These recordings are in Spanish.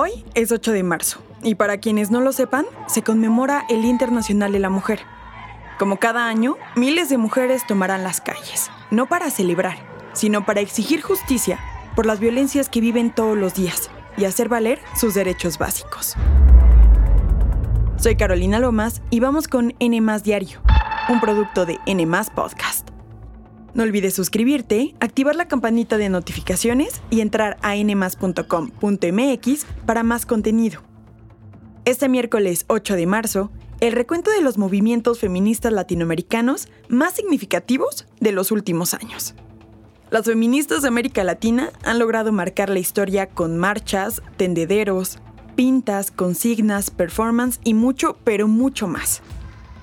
Hoy es 8 de marzo y para quienes no lo sepan, se conmemora el Internacional de la Mujer. Como cada año, miles de mujeres tomarán las calles, no para celebrar, sino para exigir justicia por las violencias que viven todos los días y hacer valer sus derechos básicos. Soy Carolina Lomas y vamos con N Diario, un producto de N Podcast. No olvides suscribirte, activar la campanita de notificaciones y entrar a nmas.com.mx para más contenido. Este miércoles 8 de marzo, el recuento de los movimientos feministas latinoamericanos más significativos de los últimos años. Las feministas de América Latina han logrado marcar la historia con marchas, tendederos, pintas, consignas, performance y mucho, pero mucho más.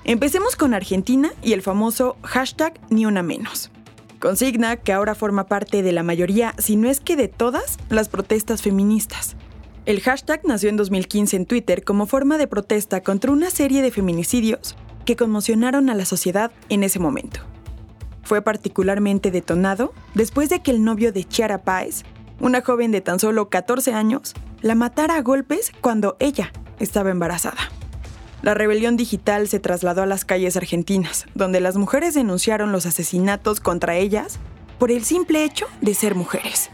Empecemos con Argentina y el famoso hashtag Ni una menos. Consigna que ahora forma parte de la mayoría, si no es que de todas, las protestas feministas. El hashtag nació en 2015 en Twitter como forma de protesta contra una serie de feminicidios que conmocionaron a la sociedad en ese momento fue particularmente detonado después de que el novio de Chiara Páez, una joven de tan solo 14 años, la matara a golpes cuando ella estaba embarazada. La rebelión digital se trasladó a las calles argentinas, donde las mujeres denunciaron los asesinatos contra ellas por el simple hecho de ser mujeres.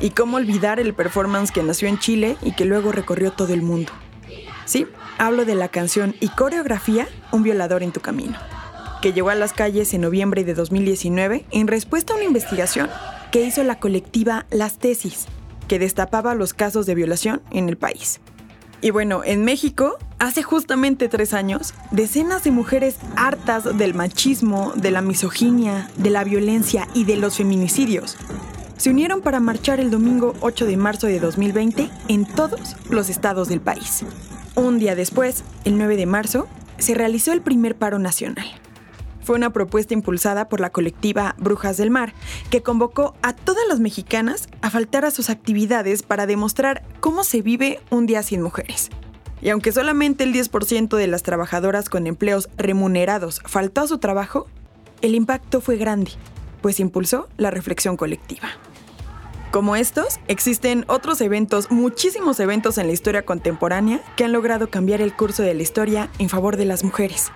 Y cómo olvidar el performance que nació en Chile y que luego recorrió todo el mundo. Sí, hablo de la canción y coreografía Un violador en tu camino que llegó a las calles en noviembre de 2019 en respuesta a una investigación que hizo la colectiva Las Tesis, que destapaba los casos de violación en el país. Y bueno, en México, hace justamente tres años, decenas de mujeres hartas del machismo, de la misoginia, de la violencia y de los feminicidios se unieron para marchar el domingo 8 de marzo de 2020 en todos los estados del país. Un día después, el 9 de marzo, se realizó el primer paro nacional fue una propuesta impulsada por la colectiva Brujas del Mar, que convocó a todas las mexicanas a faltar a sus actividades para demostrar cómo se vive un día sin mujeres. Y aunque solamente el 10% de las trabajadoras con empleos remunerados faltó a su trabajo, el impacto fue grande, pues impulsó la reflexión colectiva. Como estos, existen otros eventos, muchísimos eventos en la historia contemporánea que han logrado cambiar el curso de la historia en favor de las mujeres.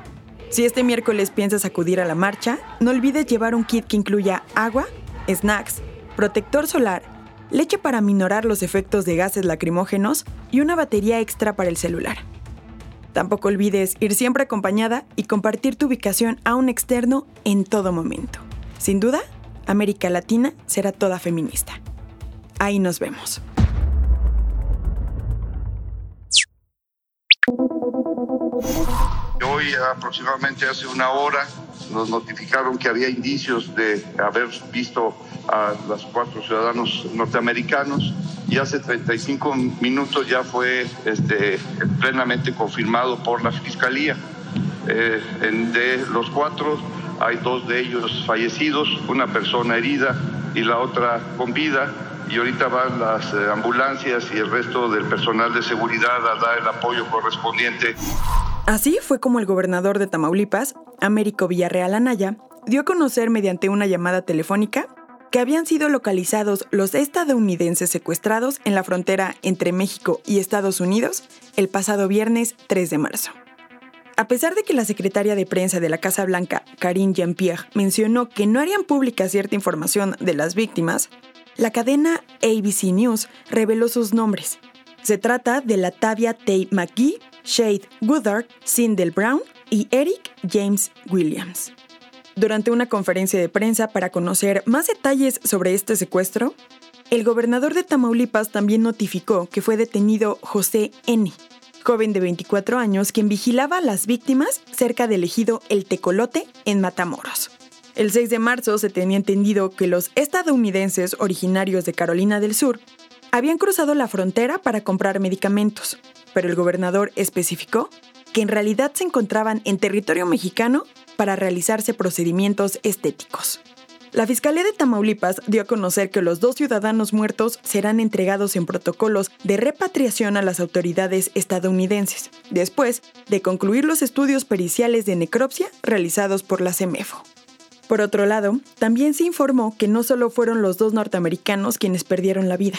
Si este miércoles piensas acudir a la marcha, no olvides llevar un kit que incluya agua, snacks, protector solar, leche para minorar los efectos de gases lacrimógenos y una batería extra para el celular. Tampoco olvides ir siempre acompañada y compartir tu ubicación a un externo en todo momento. Sin duda, América Latina será toda feminista. Ahí nos vemos. Hoy, aproximadamente hace una hora, nos notificaron que había indicios de haber visto a los cuatro ciudadanos norteamericanos y hace 35 minutos ya fue este, plenamente confirmado por la Fiscalía. Eh, de los cuatro hay dos de ellos fallecidos, una persona herida y la otra con vida y ahorita van las eh, ambulancias y el resto del personal de seguridad a dar el apoyo correspondiente. Así fue como el gobernador de Tamaulipas, Américo Villarreal Anaya, dio a conocer mediante una llamada telefónica que habían sido localizados los estadounidenses secuestrados en la frontera entre México y Estados Unidos el pasado viernes 3 de marzo. A pesar de que la secretaria de prensa de la Casa Blanca, Karine Jean-Pierre, mencionó que no harían pública cierta información de las víctimas, la cadena ABC News reveló sus nombres. Se trata de Latavia Tay McGee, Shade Woodard, Sindel Brown y Eric James Williams. Durante una conferencia de prensa para conocer más detalles sobre este secuestro, el gobernador de Tamaulipas también notificó que fue detenido José N., joven de 24 años quien vigilaba a las víctimas cerca del ejido El Tecolote en Matamoros. El 6 de marzo se tenía entendido que los estadounidenses originarios de Carolina del Sur habían cruzado la frontera para comprar medicamentos, pero el gobernador especificó que en realidad se encontraban en territorio mexicano para realizarse procedimientos estéticos. La Fiscalía de Tamaulipas dio a conocer que los dos ciudadanos muertos serán entregados en protocolos de repatriación a las autoridades estadounidenses, después de concluir los estudios periciales de necropsia realizados por la CEMEFO. Por otro lado, también se informó que no solo fueron los dos norteamericanos quienes perdieron la vida.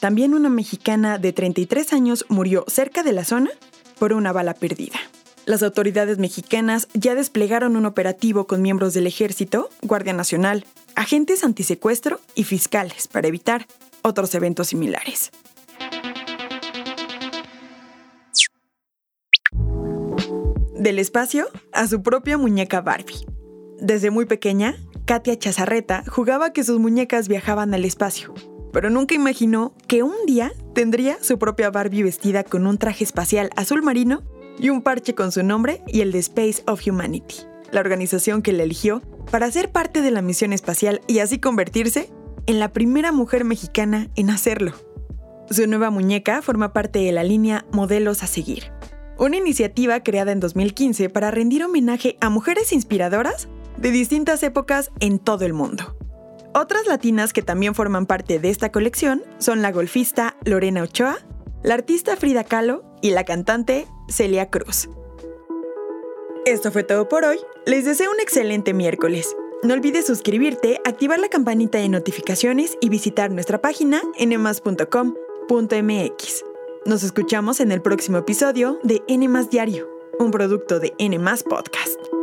También una mexicana de 33 años murió cerca de la zona por una bala perdida. Las autoridades mexicanas ya desplegaron un operativo con miembros del ejército, Guardia Nacional, agentes antisecuestro y fiscales para evitar otros eventos similares. Del espacio a su propia muñeca Barbie. Desde muy pequeña, Katia Chazarreta jugaba que sus muñecas viajaban al espacio, pero nunca imaginó que un día tendría su propia Barbie vestida con un traje espacial azul marino y un parche con su nombre y el de Space of Humanity, la organización que la eligió para ser parte de la misión espacial y así convertirse en la primera mujer mexicana en hacerlo. Su nueva muñeca forma parte de la línea Modelos a Seguir, una iniciativa creada en 2015 para rendir homenaje a mujeres inspiradoras de distintas épocas en todo el mundo. Otras latinas que también forman parte de esta colección son la golfista Lorena Ochoa, la artista Frida Kahlo y la cantante Celia Cruz. Esto fue todo por hoy. Les deseo un excelente miércoles. No olvides suscribirte, activar la campanita de notificaciones y visitar nuestra página nmas.com.mx. Nos escuchamos en el próximo episodio de N Diario, un producto de N Podcast.